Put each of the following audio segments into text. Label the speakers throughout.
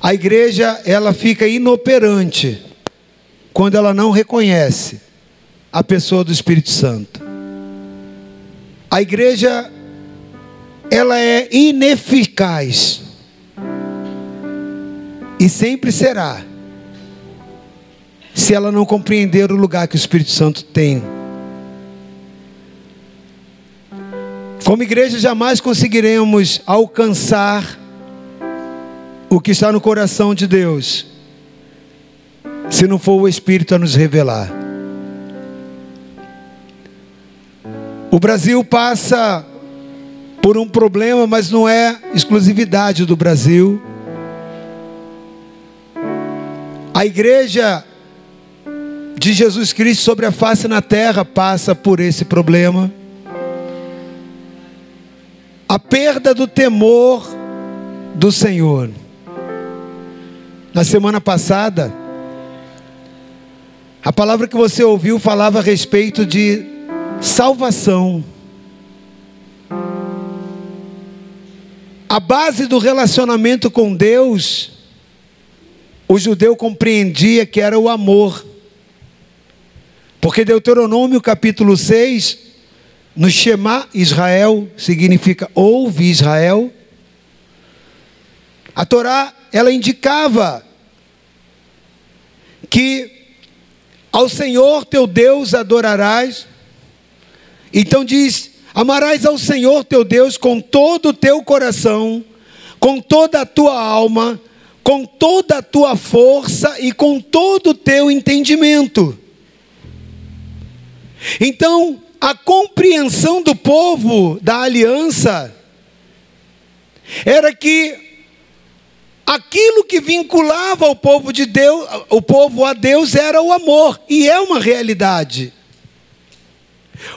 Speaker 1: A igreja, ela fica inoperante quando ela não reconhece a pessoa do Espírito Santo. A igreja, ela é ineficaz e sempre será, se ela não compreender o lugar que o Espírito Santo tem. Como igreja, jamais conseguiremos alcançar o que está no coração de Deus, se não for o Espírito a nos revelar. O Brasil passa por um problema, mas não é exclusividade do Brasil. A igreja de Jesus Cristo sobre a face na terra passa por esse problema. A perda do temor do Senhor. Na semana passada, a palavra que você ouviu falava a respeito de salvação. A base do relacionamento com Deus o judeu compreendia que era o amor. Porque Deuteronômio capítulo 6, no Shema Israel, significa ouve Israel. A Torá, ela indicava que ao Senhor teu Deus adorarás. Então diz: amarás ao Senhor teu Deus com todo o teu coração, com toda a tua alma, com toda a tua força e com todo o teu entendimento. Então, a compreensão do povo da aliança era que aquilo que vinculava o povo de Deus, o povo a Deus era o amor, e é uma realidade.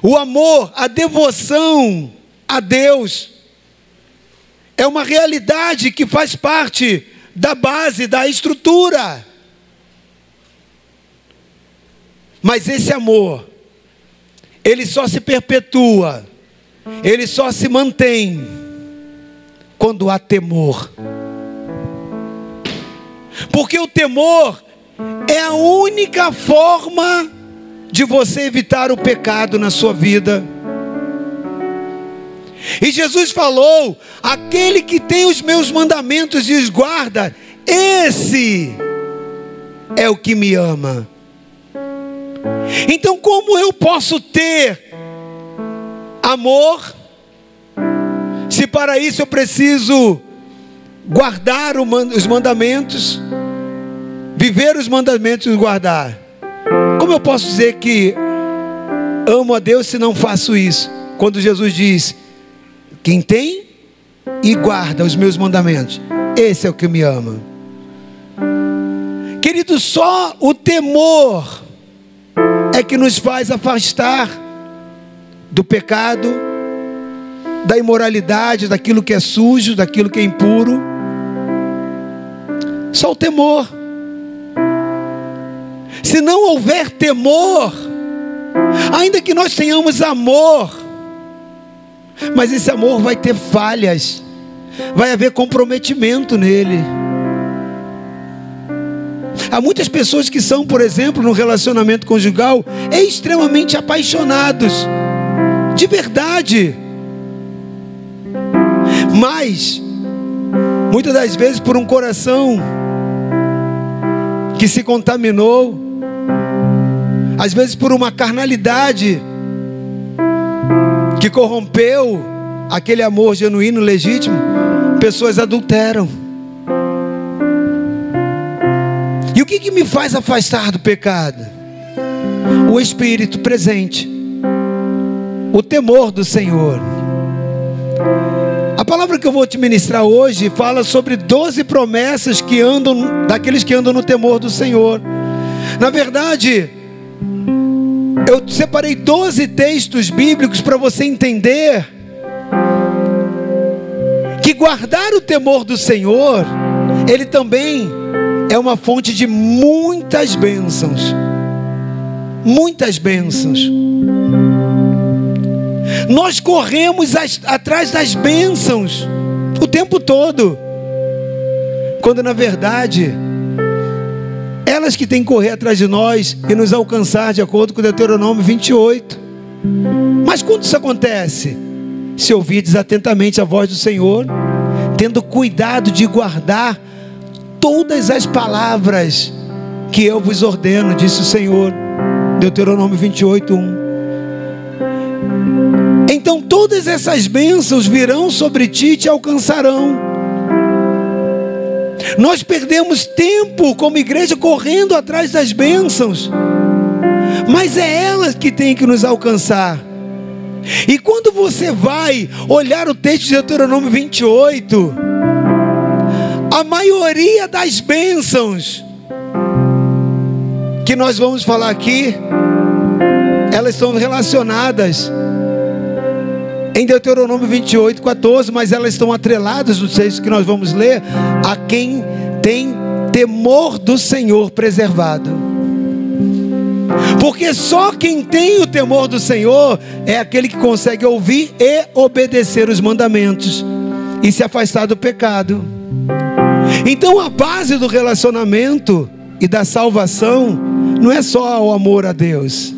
Speaker 1: O amor, a devoção a Deus é uma realidade que faz parte da base, da estrutura. Mas esse amor, ele só se perpetua, ele só se mantém quando há temor. Porque o temor é a única forma de você evitar o pecado na sua vida. E Jesus falou: aquele que tem os meus mandamentos e os guarda, esse é o que me ama. Então, como eu posso ter amor, se para isso eu preciso guardar os mandamentos, viver os mandamentos e guardar? Como eu posso dizer que amo a Deus se não faço isso? Quando Jesus diz: quem tem e guarda os meus mandamentos, esse é o que me ama. Querido, só o temor é que nos faz afastar do pecado, da imoralidade, daquilo que é sujo, daquilo que é impuro. Só o temor. Se não houver temor, ainda que nós tenhamos amor, mas esse amor vai ter falhas, vai haver comprometimento nele. Há muitas pessoas que são, por exemplo, no relacionamento conjugal, extremamente apaixonados, de verdade, mas, muitas das vezes, por um coração que se contaminou, às vezes por uma carnalidade que corrompeu aquele amor genuíno, legítimo, pessoas adulteram. Que, que me faz afastar do pecado? O Espírito presente, o temor do Senhor. A palavra que eu vou te ministrar hoje fala sobre 12 promessas que andam, daqueles que andam no temor do Senhor. Na verdade, eu separei 12 textos bíblicos para você entender que guardar o temor do Senhor, ele também é uma fonte de muitas bênçãos. Muitas bênçãos. Nós corremos as, atrás das bênçãos o tempo todo. Quando na verdade, elas que têm que correr atrás de nós e nos alcançar, de acordo com Deuteronômio 28. Mas quando isso acontece? Se ouvirdes atentamente a voz do Senhor, tendo cuidado de guardar todas as palavras que eu vos ordeno, disse o Senhor. Deuteronômio 28, 1. Então todas essas bênçãos virão sobre ti e te alcançarão. Nós perdemos tempo como igreja correndo atrás das bênçãos, mas é elas que tem que nos alcançar. E quando você vai olhar o texto de Deuteronômio 28, a maioria das bênçãos que nós vamos falar aqui, elas estão relacionadas em Deuteronômio 28, 14, mas elas estão atreladas no texto que nós vamos ler a quem tem temor do Senhor preservado. Porque só quem tem o temor do Senhor é aquele que consegue ouvir e obedecer os mandamentos e se afastar do pecado. Então a base do relacionamento e da salvação não é só o amor a Deus.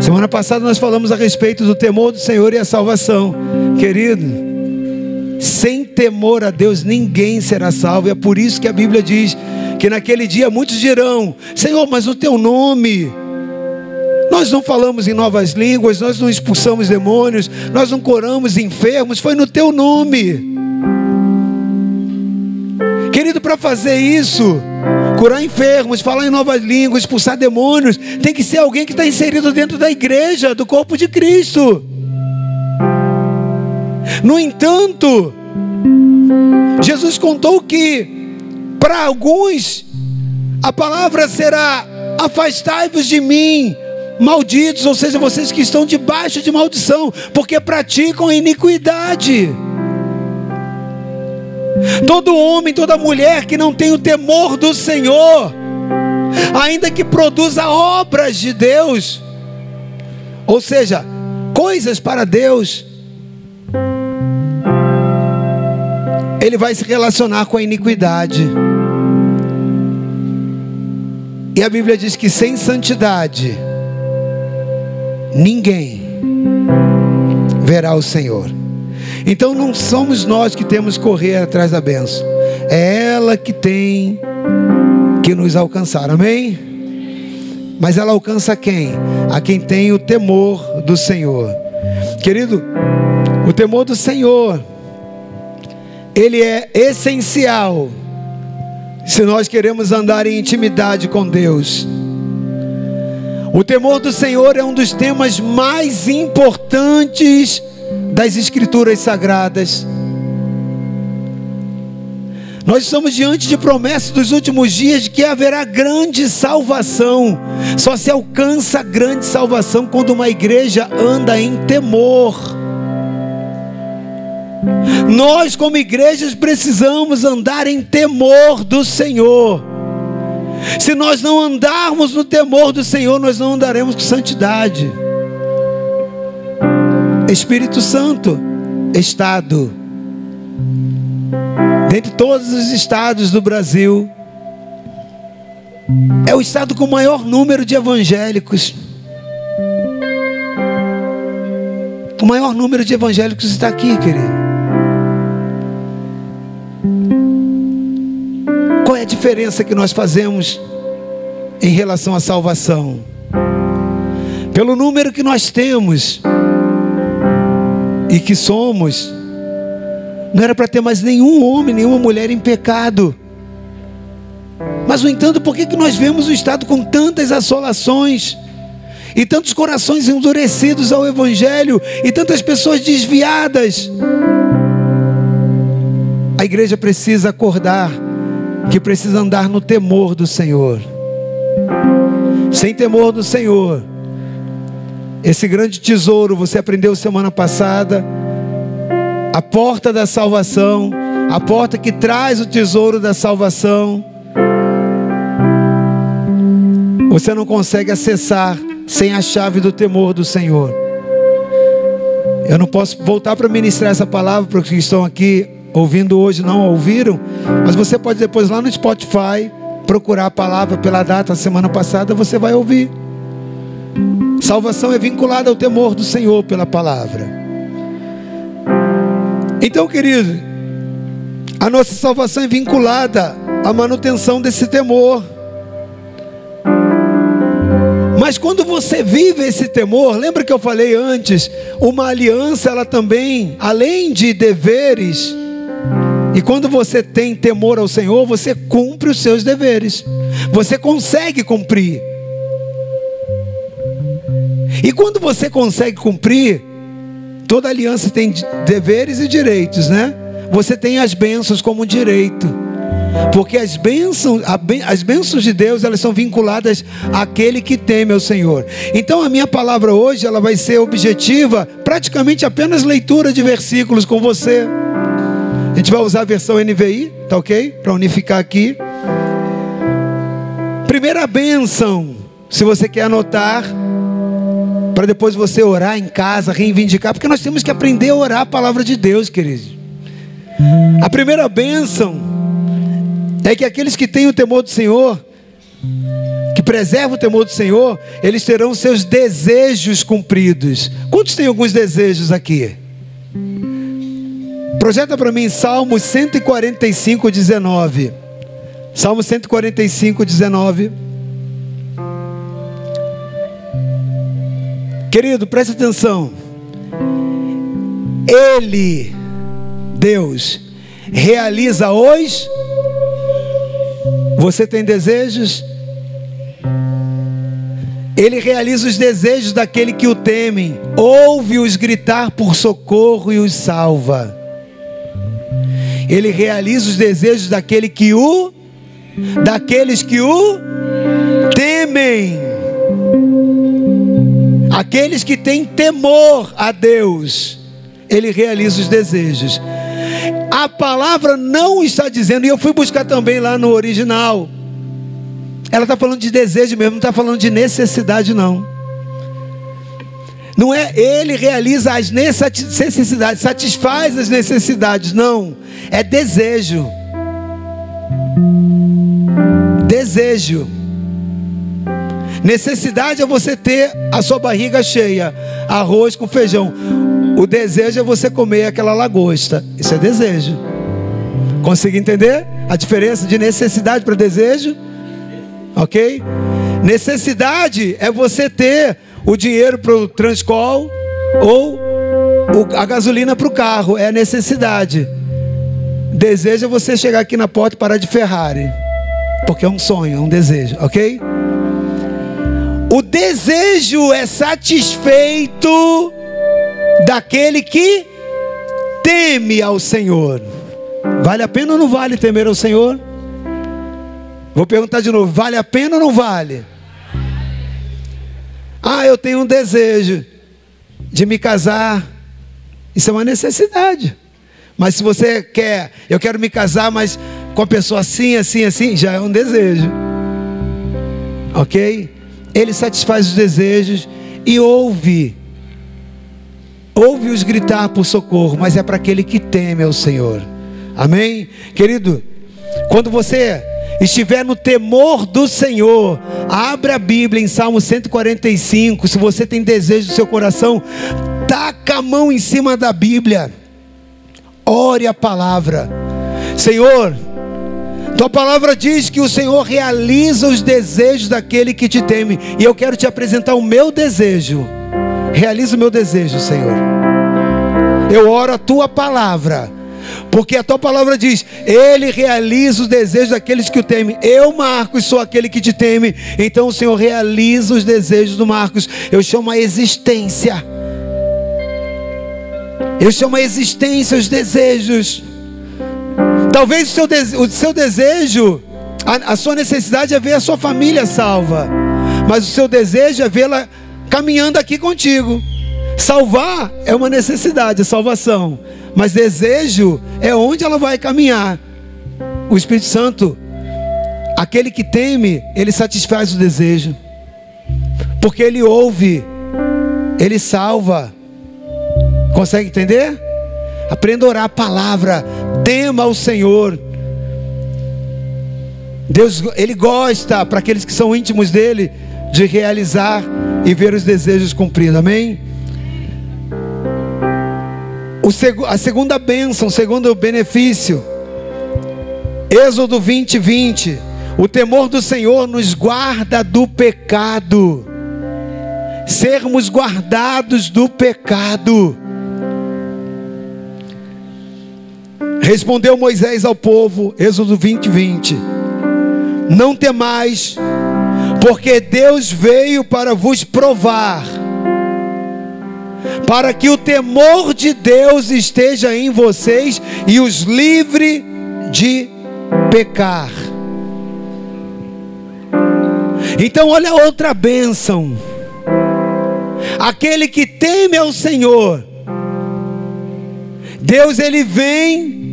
Speaker 1: Semana passada nós falamos a respeito do temor do Senhor e a salvação. Querido, sem temor a Deus ninguém será salvo. É por isso que a Bíblia diz que naquele dia muitos dirão: Senhor, mas o teu nome. Nós não falamos em novas línguas, nós não expulsamos demônios, nós não curamos enfermos, foi no teu nome. Querido, para fazer isso, curar enfermos, falar em novas línguas, expulsar demônios, tem que ser alguém que está inserido dentro da igreja, do corpo de Cristo. No entanto, Jesus contou que para alguns a palavra será: afastai-vos de mim, malditos, ou seja, vocês que estão debaixo de maldição, porque praticam iniquidade. Todo homem, toda mulher que não tem o temor do Senhor, ainda que produza obras de Deus, ou seja, coisas para Deus, ele vai se relacionar com a iniquidade. E a Bíblia diz que sem santidade, ninguém verá o Senhor. Então não somos nós que temos que correr atrás da benção, é ela que tem que nos alcançar, amém? Mas ela alcança quem? A quem tem o temor do Senhor. Querido, o temor do Senhor, ele é essencial se nós queremos andar em intimidade com Deus. O temor do Senhor é um dos temas mais importantes das Escrituras Sagradas. Nós estamos diante de promessas dos últimos dias de que haverá grande salvação. Só se alcança grande salvação quando uma igreja anda em temor. Nós, como igrejas, precisamos andar em temor do Senhor. Se nós não andarmos no temor do Senhor, nós não andaremos com santidade. Espírito Santo, Estado. Dentre todos os estados do Brasil, é o estado com o maior número de evangélicos. O maior número de evangélicos está aqui, querido. Qual é a diferença que nós fazemos em relação à salvação? Pelo número que nós temos, e que somos, não era para ter mais nenhum homem, nenhuma mulher em pecado. Mas, no entanto, por que, que nós vemos o Estado com tantas assolações, e tantos corações endurecidos ao Evangelho, e tantas pessoas desviadas? A igreja precisa acordar, que precisa andar no temor do Senhor. Sem temor do Senhor, esse grande tesouro, você aprendeu semana passada, a porta da salvação, a porta que traz o tesouro da salvação. Você não consegue acessar sem a chave do temor do Senhor. Eu não posso voltar para ministrar essa palavra para os que estão aqui ouvindo hoje não ouviram, mas você pode depois lá no Spotify procurar a palavra pela data semana passada, você vai ouvir. Salvação é vinculada ao temor do Senhor pela palavra. Então, querido, a nossa salvação é vinculada à manutenção desse temor. Mas quando você vive esse temor, lembra que eu falei antes, uma aliança ela também, além de deveres, e quando você tem temor ao Senhor, você cumpre os seus deveres. Você consegue cumprir. E quando você consegue cumprir, toda aliança tem deveres e direitos, né? Você tem as bênçãos como direito. Porque as bênçãos, as bênçãos de Deus, elas são vinculadas àquele que teme ao Senhor. Então a minha palavra hoje, ela vai ser objetiva, praticamente apenas leitura de versículos com você. A gente vai usar a versão NVI, tá ok? Para unificar aqui. Primeira bênção, se você quer anotar, para depois você orar em casa, reivindicar, porque nós temos que aprender a orar a palavra de Deus, queridos. A primeira bênção é que aqueles que têm o temor do Senhor, que preservam o temor do Senhor, eles terão seus desejos cumpridos. Quantos têm alguns desejos aqui? Projeta para mim Salmo 145, 19. Salmo 145, 19. Querido, preste atenção. Ele, Deus, realiza hoje. Você tem desejos? Ele realiza os desejos daquele que o temem, ouve-os gritar por socorro e os salva. Ele realiza os desejos daquele que o daqueles que o temem. Aqueles que têm temor a Deus, ele realiza os desejos. A palavra não está dizendo, e eu fui buscar também lá no original. Ela está falando de desejo mesmo, não está falando de necessidade, não. Não é ele realiza as necessidades, satisfaz as necessidades, não. É desejo. Desejo. Necessidade é você ter a sua barriga cheia, arroz com feijão. O desejo é você comer aquela lagosta. Isso é desejo. Consegui entender a diferença de necessidade para desejo? Ok? Necessidade é você ter o dinheiro para o Transcol ou a gasolina para o carro. É a necessidade. Desejo é você chegar aqui na porta e parar de Ferrari. Porque é um sonho, é um desejo, ok? O desejo é satisfeito daquele que teme ao Senhor. Vale a pena ou não vale temer ao Senhor? Vou perguntar de novo: vale a pena ou não vale? Ah, eu tenho um desejo de me casar. Isso é uma necessidade. Mas se você quer, eu quero me casar, mas com a pessoa assim, assim, assim, já é um desejo. Ok? Ele satisfaz os desejos e ouve. Ouve-os gritar por socorro, mas é para aquele que teme ao Senhor. Amém? Querido, quando você estiver no temor do Senhor, abra a Bíblia em Salmo 145. Se você tem desejo do seu coração, taca a mão em cima da Bíblia. Ore a palavra. Senhor, tua palavra diz que o Senhor realiza os desejos daquele que te teme. E eu quero te apresentar o meu desejo. Realiza o meu desejo, Senhor. Eu oro a tua palavra porque a tua palavra diz: Ele realiza os desejos daqueles que o temem. Eu, Marcos, sou aquele que te teme. Então o Senhor realiza os desejos do Marcos. Eu chamo a existência. Eu chamo a existência os desejos. Talvez o seu, o seu desejo, a, a sua necessidade é ver a sua família salva. Mas o seu desejo é vê-la caminhando aqui contigo. Salvar é uma necessidade, a salvação. Mas desejo é onde ela vai caminhar. O Espírito Santo, aquele que teme, ele satisfaz o desejo. Porque ele ouve, ele salva. Consegue entender? Aprenda a orar a palavra, tema ao Senhor. Deus, Ele gosta, para aqueles que são íntimos dele, de realizar e ver os desejos cumpridos, amém? O seg a segunda bênção, o segundo benefício, Êxodo 20, 20. O temor do Senhor nos guarda do pecado. Sermos guardados do pecado. Respondeu Moisés ao povo, Êxodo 20, 20: Não temais, porque Deus veio para vos provar, para que o temor de Deus esteja em vocês e os livre de pecar. Então, olha outra bênção. Aquele que teme ao Senhor, Deus ele vem,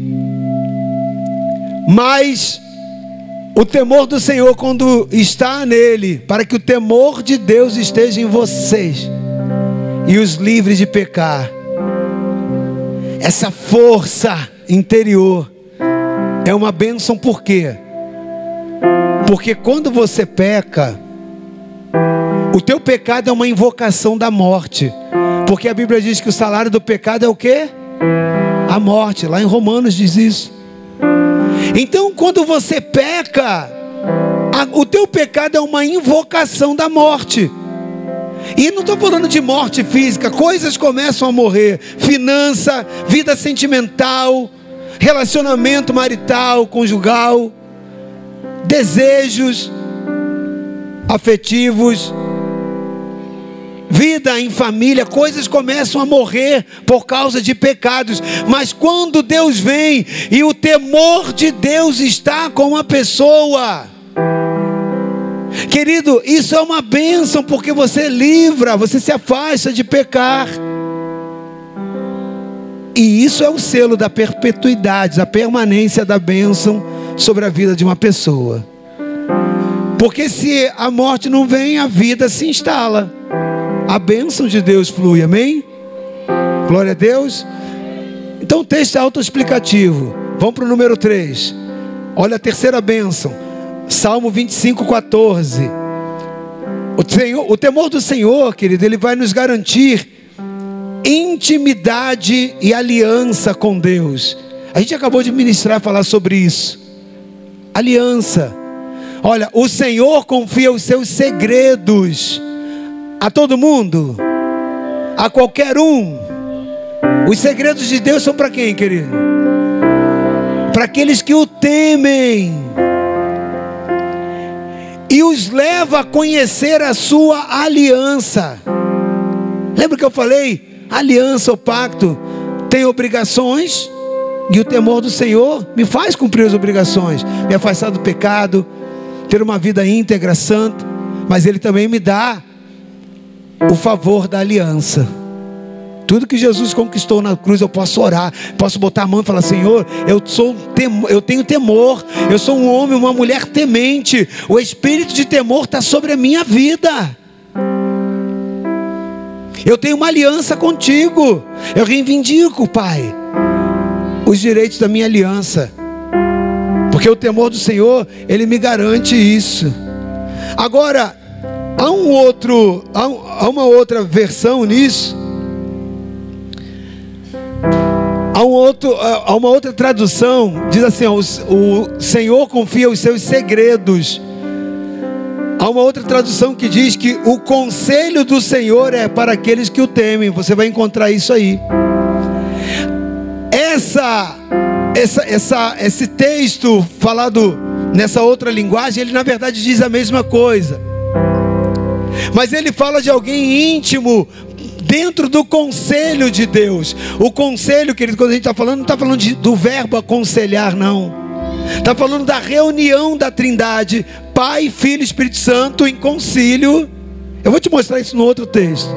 Speaker 1: mas o temor do Senhor, quando está nele, para que o temor de Deus esteja em vocês e os livres de pecar, essa força interior é uma bênção, por quê? Porque quando você peca, o teu pecado é uma invocação da morte. Porque a Bíblia diz que o salário do pecado é o quê? A morte. Lá em Romanos diz isso. Então, quando você peca, a, o teu pecado é uma invocação da morte. E não estou falando de morte física, coisas começam a morrer: finança, vida sentimental, relacionamento marital, conjugal desejos afetivos, vida em família, coisas começam a morrer por causa de pecados. Mas quando Deus vem e o temor de Deus está com a pessoa, querido, isso é uma bênção porque você livra, você se afasta de pecar. E isso é o selo da perpetuidade, da permanência da bênção sobre a vida de uma pessoa. Porque se a morte não vem, a vida se instala. A bênção de Deus flui, amém? Glória a Deus. Então o texto é autoexplicativo. Vamos para o número 3. Olha a terceira bênção. Salmo 25, 14. O, Senhor, o temor do Senhor, querido, ele vai nos garantir intimidade e aliança com Deus. A gente acabou de ministrar falar sobre isso aliança. Olha, o Senhor confia os seus segredos a todo mundo, a qualquer um. Os segredos de Deus são para quem, querido? Para aqueles que o temem e os leva a conhecer a sua aliança. Lembra que eu falei? Aliança ou pacto tem obrigações e o temor do Senhor me faz cumprir as obrigações, me afastar do pecado, ter uma vida íntegra, santa, mas Ele também me dá o favor da aliança. Tudo que Jesus conquistou na cruz, eu posso orar, posso botar a mão e falar: Senhor, eu, sou eu tenho temor, eu sou um homem, uma mulher temente, o espírito de temor está sobre a minha vida. Eu tenho uma aliança contigo, eu reivindico, Pai os direitos da minha aliança. Porque o temor do Senhor, ele me garante isso. Agora, há um outro, há uma outra versão nisso. Há, um outro, há uma outra tradução, diz assim: ó, o, Senhor confia os seus segredos. Há uma outra tradução que diz que o conselho do Senhor é para aqueles que o temem. Você vai encontrar isso aí essa, essa, essa, esse texto falado nessa outra linguagem, ele na verdade diz a mesma coisa. Mas ele fala de alguém íntimo dentro do conselho de Deus. O conselho, querido, quando a gente está falando, não está falando de, do verbo aconselhar, não. Está falando da reunião da Trindade, Pai, Filho e Espírito Santo em concílio. Eu vou te mostrar isso no outro texto.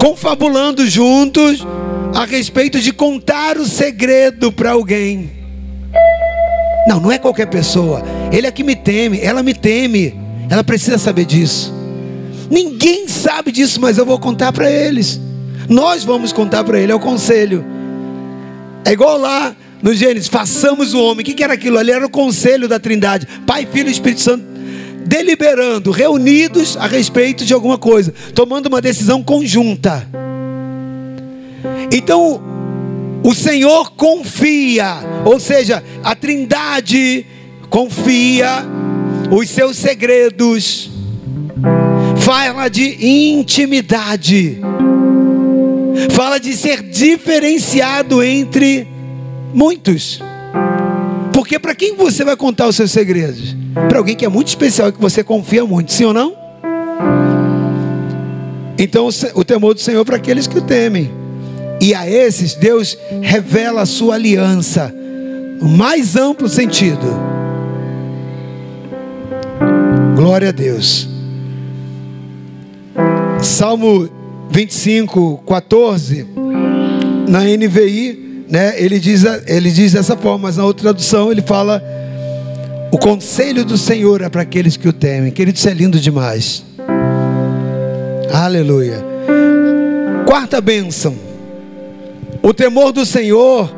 Speaker 1: Confabulando juntos a respeito de contar o segredo para alguém. Não, não é qualquer pessoa. Ele é que me teme, ela me teme. Ela precisa saber disso. Ninguém sabe disso, mas eu vou contar para eles. Nós vamos contar para ele, é o conselho. É igual lá no Gênesis, façamos o homem. O que era aquilo ali? Era o conselho da Trindade, Pai, Filho e Espírito Santo, deliberando, reunidos a respeito de alguma coisa, tomando uma decisão conjunta. Então, o Senhor confia, ou seja, a Trindade confia os seus segredos, fala de intimidade, fala de ser diferenciado entre muitos. Porque para quem você vai contar os seus segredos? Para alguém que é muito especial e que você confia muito, sim ou não? Então o temor do Senhor para aqueles que o temem. E a esses Deus revela a sua aliança, no mais amplo sentido. Glória a Deus. Salmo 25, 14, na NVI, né, ele, diz, ele diz dessa forma, mas na outra tradução ele fala: O conselho do Senhor é para aqueles que o temem. Querido, isso é lindo demais. Aleluia. Quarta bênção o temor do Senhor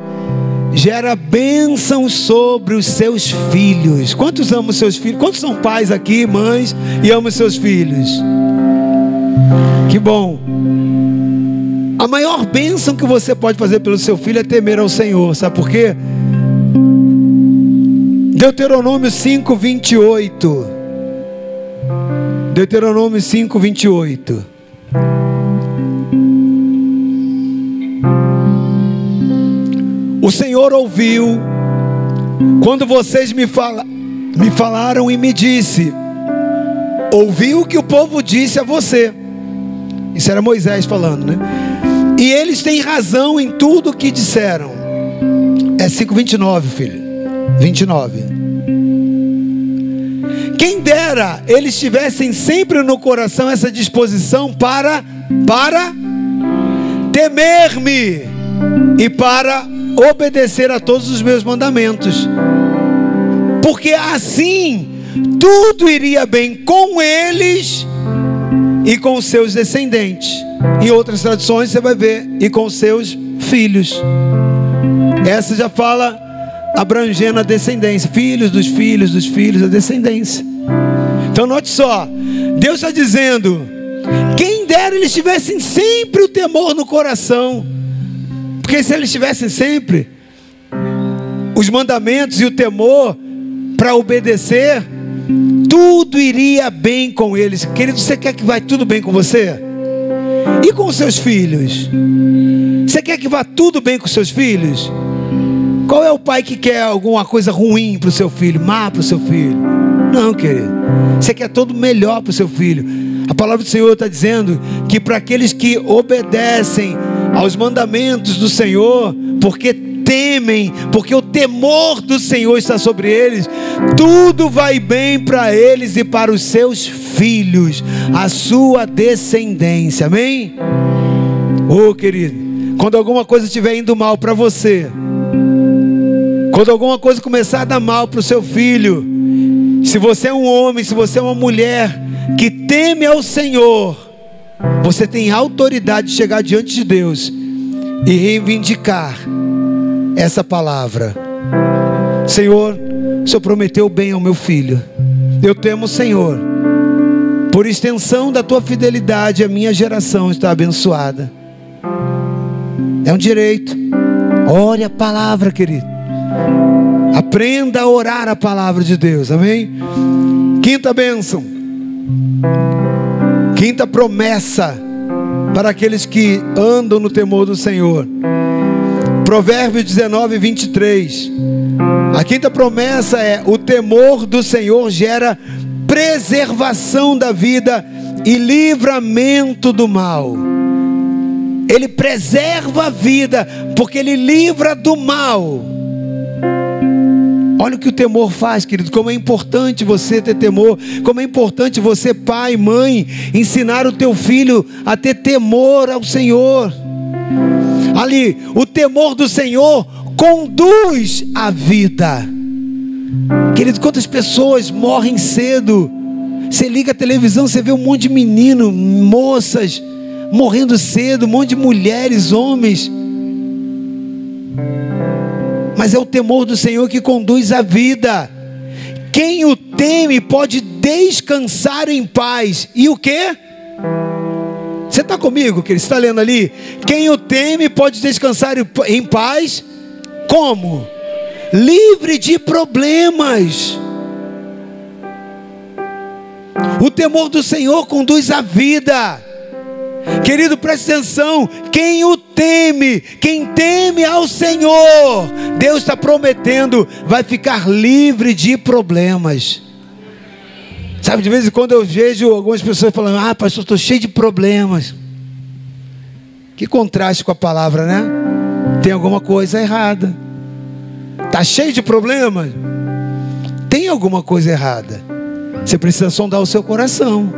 Speaker 1: gera bênção sobre os seus filhos. Quantos amam seus filhos? Quantos são pais aqui, mães, e amam seus filhos? Que bom. A maior bênção que você pode fazer pelo seu filho é temer ao Senhor. Sabe por quê? Deuteronômio 5, 28. Deuteronômio 5, 28. O Senhor ouviu quando vocês me, fala, me falaram e me disse: ouviu o que o povo disse a você. Isso era Moisés falando, né? E eles têm razão em tudo o que disseram. É 5:29, filho. 29. Quem dera eles tivessem sempre no coração essa disposição para para temer-me e para obedecer a todos os meus mandamentos, porque assim tudo iria bem com eles e com seus descendentes. Em outras traduções você vai ver, e com seus filhos. Essa já fala abrangendo a descendência, filhos dos filhos dos filhos, a descendência. Então note só, Deus está dizendo: quem dera eles tivessem sempre o temor no coração porque se eles tivessem sempre os mandamentos e o temor para obedecer, tudo iria bem com eles. Querido, você quer que vai tudo bem com você? E com seus filhos? Você quer que vá tudo bem com seus filhos? Qual é o pai que quer alguma coisa ruim para o seu filho, má para o seu filho? Não, querido. Você quer todo melhor para o seu filho. A palavra do Senhor está dizendo que para aqueles que obedecem aos mandamentos do Senhor, porque temem, porque o temor do Senhor está sobre eles, tudo vai bem para eles e para os seus filhos, a sua descendência. Amém? Oh, querido, quando alguma coisa estiver indo mal para você, quando alguma coisa começar a dar mal para o seu filho, se você é um homem, se você é uma mulher que teme ao Senhor, você tem autoridade de chegar diante de Deus e reivindicar essa palavra. Senhor, o Senhor prometeu bem ao meu filho. Eu temo Senhor. Por extensão da tua fidelidade, a minha geração está abençoada. É um direito. Ore a palavra, querido. Aprenda a orar a palavra de Deus. Amém? Quinta bênção. Quinta promessa para aqueles que andam no temor do Senhor. Provérbios 19, 23. A quinta promessa é: o temor do Senhor gera preservação da vida e livramento do mal. Ele preserva a vida, porque ele livra do mal. Olha o que o temor faz, querido. Como é importante você ter temor. Como é importante você, pai, mãe, ensinar o teu filho a ter temor ao Senhor. Ali, o temor do Senhor conduz a vida. Querido, quantas pessoas morrem cedo? Você liga a televisão, você vê um monte de menino, moças morrendo cedo, um monte de mulheres, homens. Mas é o temor do Senhor que conduz a vida. Quem o teme pode descansar em paz. E o que? Você está comigo, que ele está lendo ali? Quem o teme pode descansar em paz. Como? Livre de problemas. O temor do Senhor conduz à vida. Querido, preste atenção. Quem o teme, quem teme ao Senhor, Deus está prometendo, vai ficar livre de problemas. Sabe, de vez em quando eu vejo algumas pessoas falando: Ah, pastor, estou cheio de problemas. Que contraste com a palavra, né? Tem alguma coisa errada. Está cheio de problemas? Tem alguma coisa errada. Você precisa sondar o seu coração.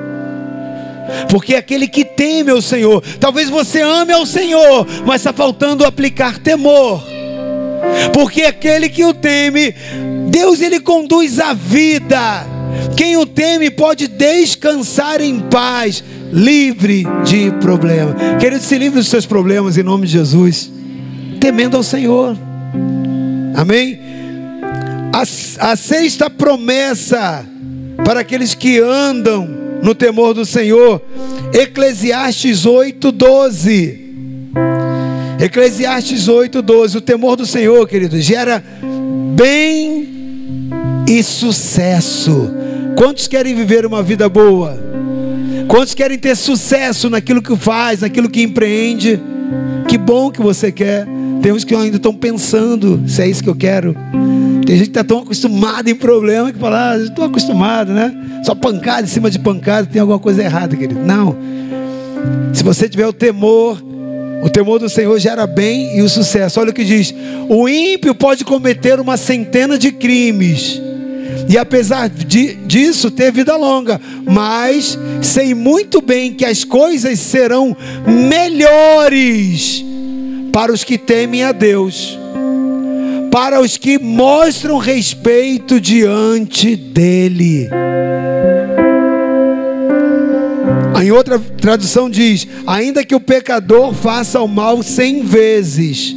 Speaker 1: Porque aquele que teme ao Senhor, talvez você ame ao Senhor, mas está faltando aplicar temor. Porque aquele que o teme, Deus ele conduz a vida. Quem o teme pode descansar em paz, livre de problema. Querido, se livre dos seus problemas em nome de Jesus, temendo ao Senhor. Amém? A, a sexta promessa para aqueles que andam no temor do Senhor, Eclesiastes 8, 12. Eclesiastes 8, 12. O temor do Senhor, querido, gera bem e sucesso. Quantos querem viver uma vida boa? Quantos querem ter sucesso naquilo que faz, naquilo que empreende? Que bom que você quer. Tem uns que ainda estão pensando se é isso que eu quero. Tem gente que está tão acostumado em problema que fala, ah, estou acostumado, né? Só pancada em cima de pancada, tem alguma coisa errada, querido. Não. Se você tiver o temor, o temor do Senhor gera bem e o sucesso. Olha o que diz: o ímpio pode cometer uma centena de crimes e apesar de, disso ter vida longa, mas sei muito bem que as coisas serão melhores para os que temem a Deus, para os que mostram respeito diante dEle. Em outra tradução diz: ainda que o pecador faça o mal cem vezes,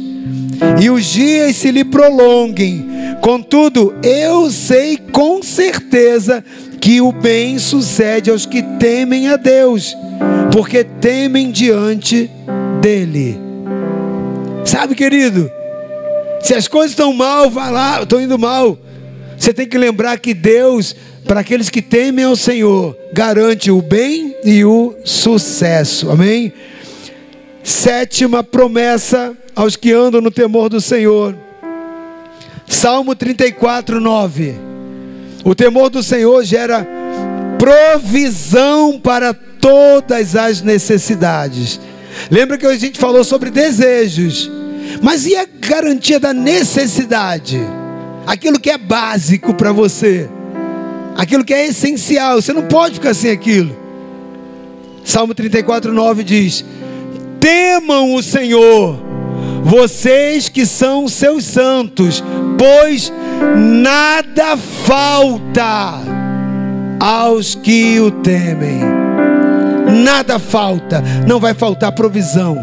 Speaker 1: e os dias se lhe prolonguem, Contudo, eu sei com certeza que o bem sucede aos que temem a Deus, porque temem diante dele. Sabe, querido? Se as coisas estão mal, vai lá, estão indo mal. Você tem que lembrar que Deus, para aqueles que temem ao Senhor, garante o bem e o sucesso. Amém? Sétima promessa aos que andam no temor do Senhor. Salmo 34, 9. O temor do Senhor gera provisão para todas as necessidades. Lembra que a gente falou sobre desejos, mas e a garantia da necessidade? Aquilo que é básico para você, aquilo que é essencial, você não pode ficar sem aquilo. Salmo 34, 9 diz: Temam o Senhor vocês que são seus santos, pois nada falta aos que o temem. Nada falta, não vai faltar provisão.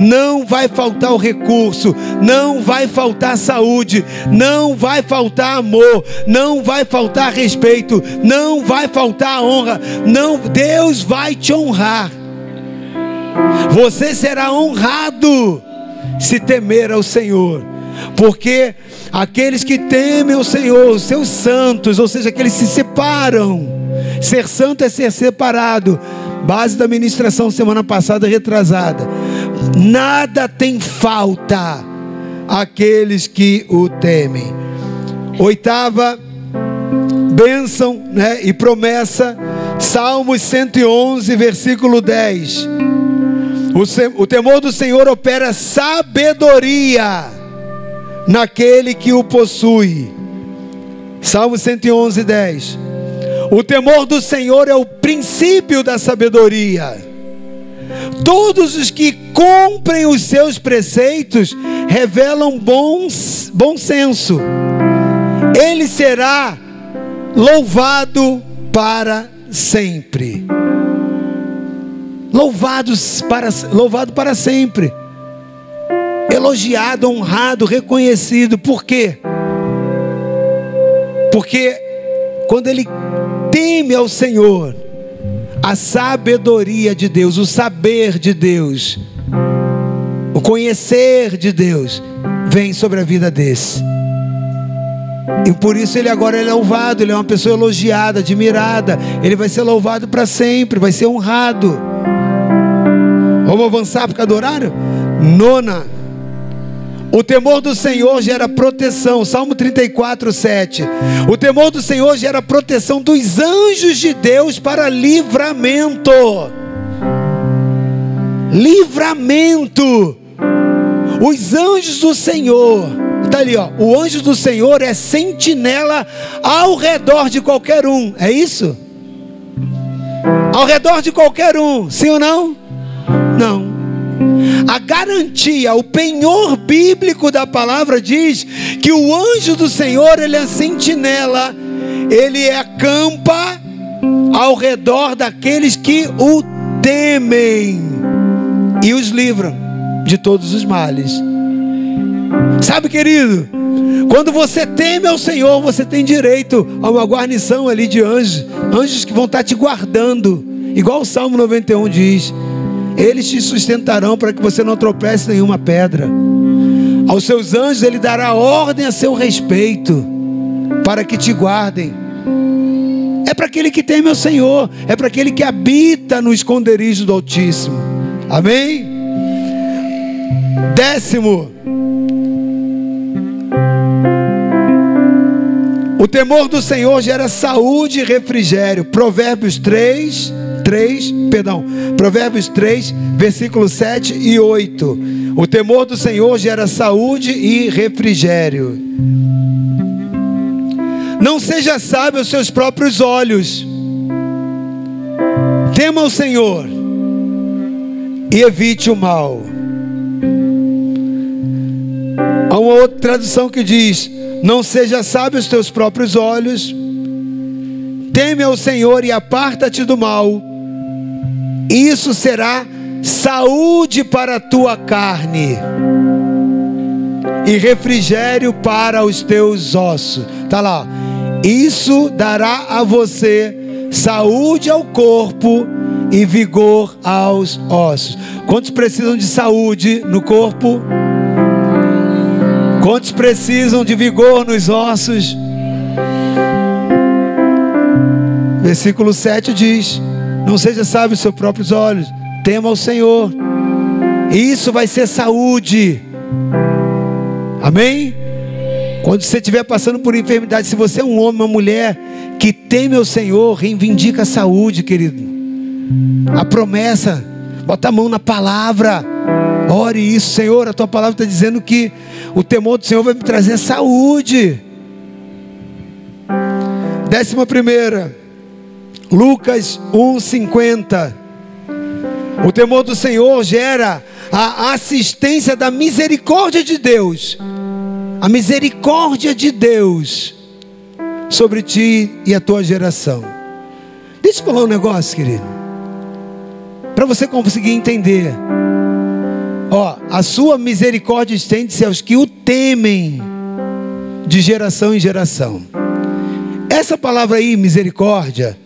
Speaker 1: Não vai faltar o recurso, não vai faltar saúde, não vai faltar amor, não vai faltar respeito, não vai faltar honra. Não, Deus vai te honrar. Você será honrado se temer ao Senhor, porque aqueles que temem o Senhor, os seus santos, ou seja, aqueles que se separam, ser santo é ser separado, base da ministração semana passada retrasada, nada tem falta aqueles que o temem. Oitava bênção né, e promessa, Salmos 111, versículo 10. O, temor do Senhor opera sabedoria naquele que o possui. Salmo 111, 10. O temor do Senhor é o princípio da sabedoria. Todos os que cumprem os seus preceitos revelam bons, bom senso. Ele será louvado para sempre. louvados para, louvado para sempre, elogiado, honrado, reconhecido. Por quê? Porque quando ele teme ao Senhor, a sabedoria de Deus, o saber de Deus, o conhecer de Deus, vem sobre a vida desse. E por isso ele agora é louvado, ele é uma pessoa elogiada, admirada, ele vai ser louvado para sempre, vai ser honrado. Vamos avançar por causa do horário? Nona. O temor do Senhor gera proteção. Salmo 34, 7. O temor do Senhor gera proteção dos anjos de Deus para livramento. Livramento. Os anjos do Senhor. Está ali, ó. O anjo do Senhor é sentinela ao redor de qualquer um. É isso? Ao redor de qualquer um. Sim ou não? Não. A garantia, o penhor bíblico da palavra diz que o anjo do Senhor, ele é sentinela, ele acampa ao redor daqueles que o temem e os livram de todos os males. Sabe, querido, quando você teme ao Senhor, você tem direito a uma guarnição ali de anjos, anjos que vão estar te guardando, igual o Salmo 91 diz. Eles te sustentarão para que você não tropece nenhuma pedra. Aos seus anjos ele dará ordem a seu respeito, para que te guardem. É para aquele que teme ao Senhor, é para aquele que habita no esconderijo do Altíssimo. Amém? Décimo. O temor do Senhor gera saúde e refrigério. Provérbios 3, 3, perdão, Provérbios 3, versículos 7 e 8. O temor do Senhor gera saúde e refrigério. Não seja sábio aos seus próprios olhos. Tema o Senhor e evite o mal. Há uma outra tradução que diz: Não seja sábio aos teus próprios olhos. Teme ao Senhor e aparta-te do mal isso será saúde para a tua carne e refrigério para os teus ossos. Tá lá. Isso dará a você saúde ao corpo e vigor aos ossos. Quantos precisam de saúde no corpo? Quantos precisam de vigor nos ossos? Versículo 7 diz: não seja sábio aos seus próprios olhos. Tema o Senhor. Isso vai ser saúde. Amém? Quando você estiver passando por enfermidade, se você é um homem, uma mulher que teme o Senhor, reivindica a saúde, querido. A promessa, bota a mão na palavra. Ore isso, Senhor. A tua palavra está dizendo que o temor do Senhor vai me trazer saúde. Décima primeira. Lucas 1:50. O temor do Senhor gera a assistência da misericórdia de Deus. A misericórdia de Deus sobre ti e a tua geração. Deixa eu falar um negócio, querido. Para você conseguir entender. Ó, a sua misericórdia estende-se aos que o temem de geração em geração. Essa palavra aí, misericórdia,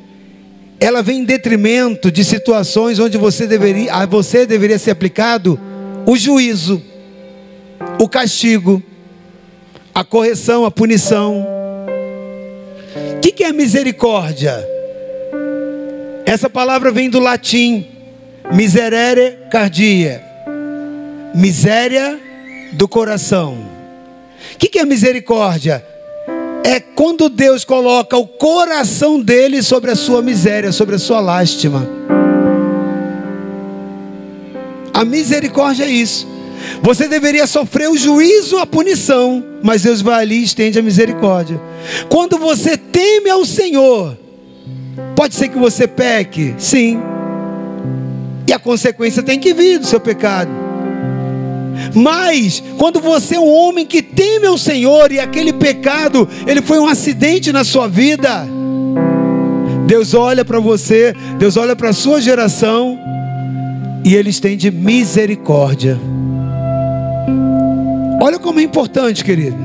Speaker 1: ela vem em detrimento de situações onde você deveria, a você deveria ser aplicado o juízo, o castigo, a correção, a punição. O que, que é misericórdia? Essa palavra vem do latim miserere cardia, miséria do coração. O que, que é misericórdia? É quando Deus coloca o coração dele sobre a sua miséria, sobre a sua lástima. A misericórdia é isso. Você deveria sofrer o juízo, a punição, mas Deus vai ali e estende a misericórdia. Quando você teme ao Senhor, pode ser que você peque, sim, e a consequência tem que vir do seu pecado. Mas quando você é um homem que teme ao Senhor e aquele pecado, ele foi um acidente na sua vida, Deus olha para você, Deus olha para a sua geração e Ele estende misericórdia. Olha como é importante, querido.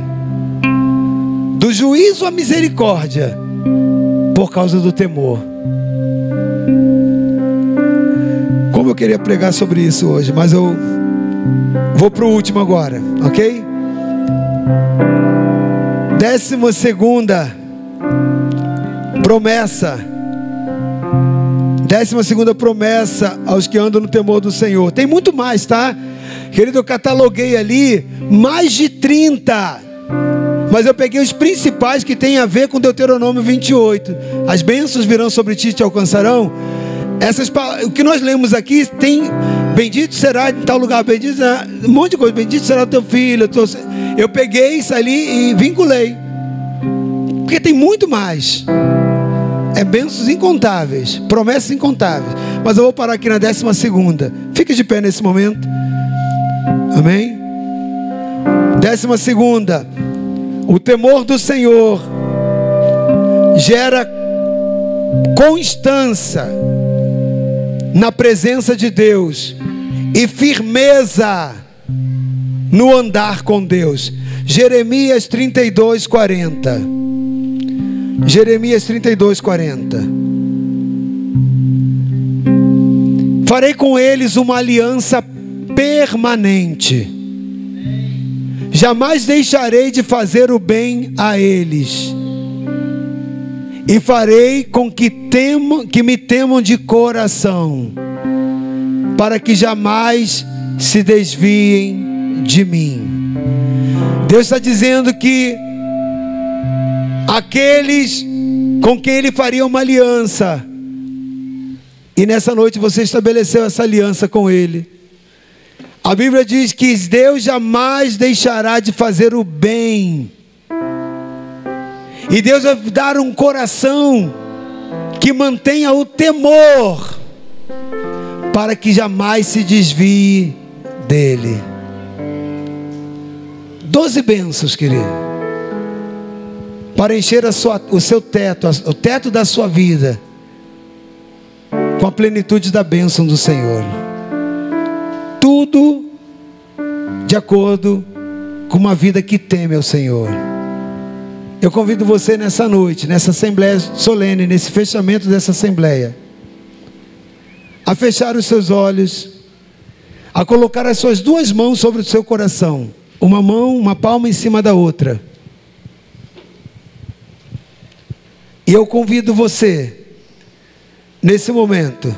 Speaker 1: Do juízo à misericórdia, por causa do temor. Como eu queria pregar sobre isso hoje, mas eu vou para o último agora, ok? Décima segunda promessa. Décima segunda promessa aos que andam no temor do Senhor. Tem muito mais, tá? Querido, eu cataloguei ali mais de 30. Mas eu peguei os principais que tem a ver com Deuteronômio 28. As bênçãos virão sobre ti e te alcançarão. Essas, o que nós lemos aqui tem bendito será em tal lugar, bendito será, um monte de coisa, bendito será teu filho. Teu, eu peguei isso ali e vinculei. Porque tem muito mais. É bênçãos incontáveis, promessas incontáveis. Mas eu vou parar aqui na décima segunda. Fique de pé nesse momento. Amém? Décima segunda. O temor do Senhor gera constância na presença de Deus e firmeza no andar com Deus. Jeremias 32, 40. Jeremias 32, 40. Farei com eles uma aliança permanente. Jamais deixarei de fazer o bem a eles. E farei com que, temam, que me temam de coração, para que jamais se desviem de mim. Deus está dizendo que aqueles com quem Ele faria uma aliança, e nessa noite você estabeleceu essa aliança com Ele. A Bíblia diz que Deus jamais deixará de fazer o bem e Deus vai dar um coração que mantenha o temor, para que jamais se desvie dele. Doze bênçãos, querido, para encher sua, o seu teto, o teto da sua vida, com a plenitude da bênção do Senhor. Tudo de acordo com uma vida que teme ao Senhor. Eu convido você nessa noite, nessa assembleia solene, nesse fechamento dessa assembleia, a fechar os seus olhos, a colocar as suas duas mãos sobre o seu coração, uma mão, uma palma em cima da outra. E eu convido você, nesse momento,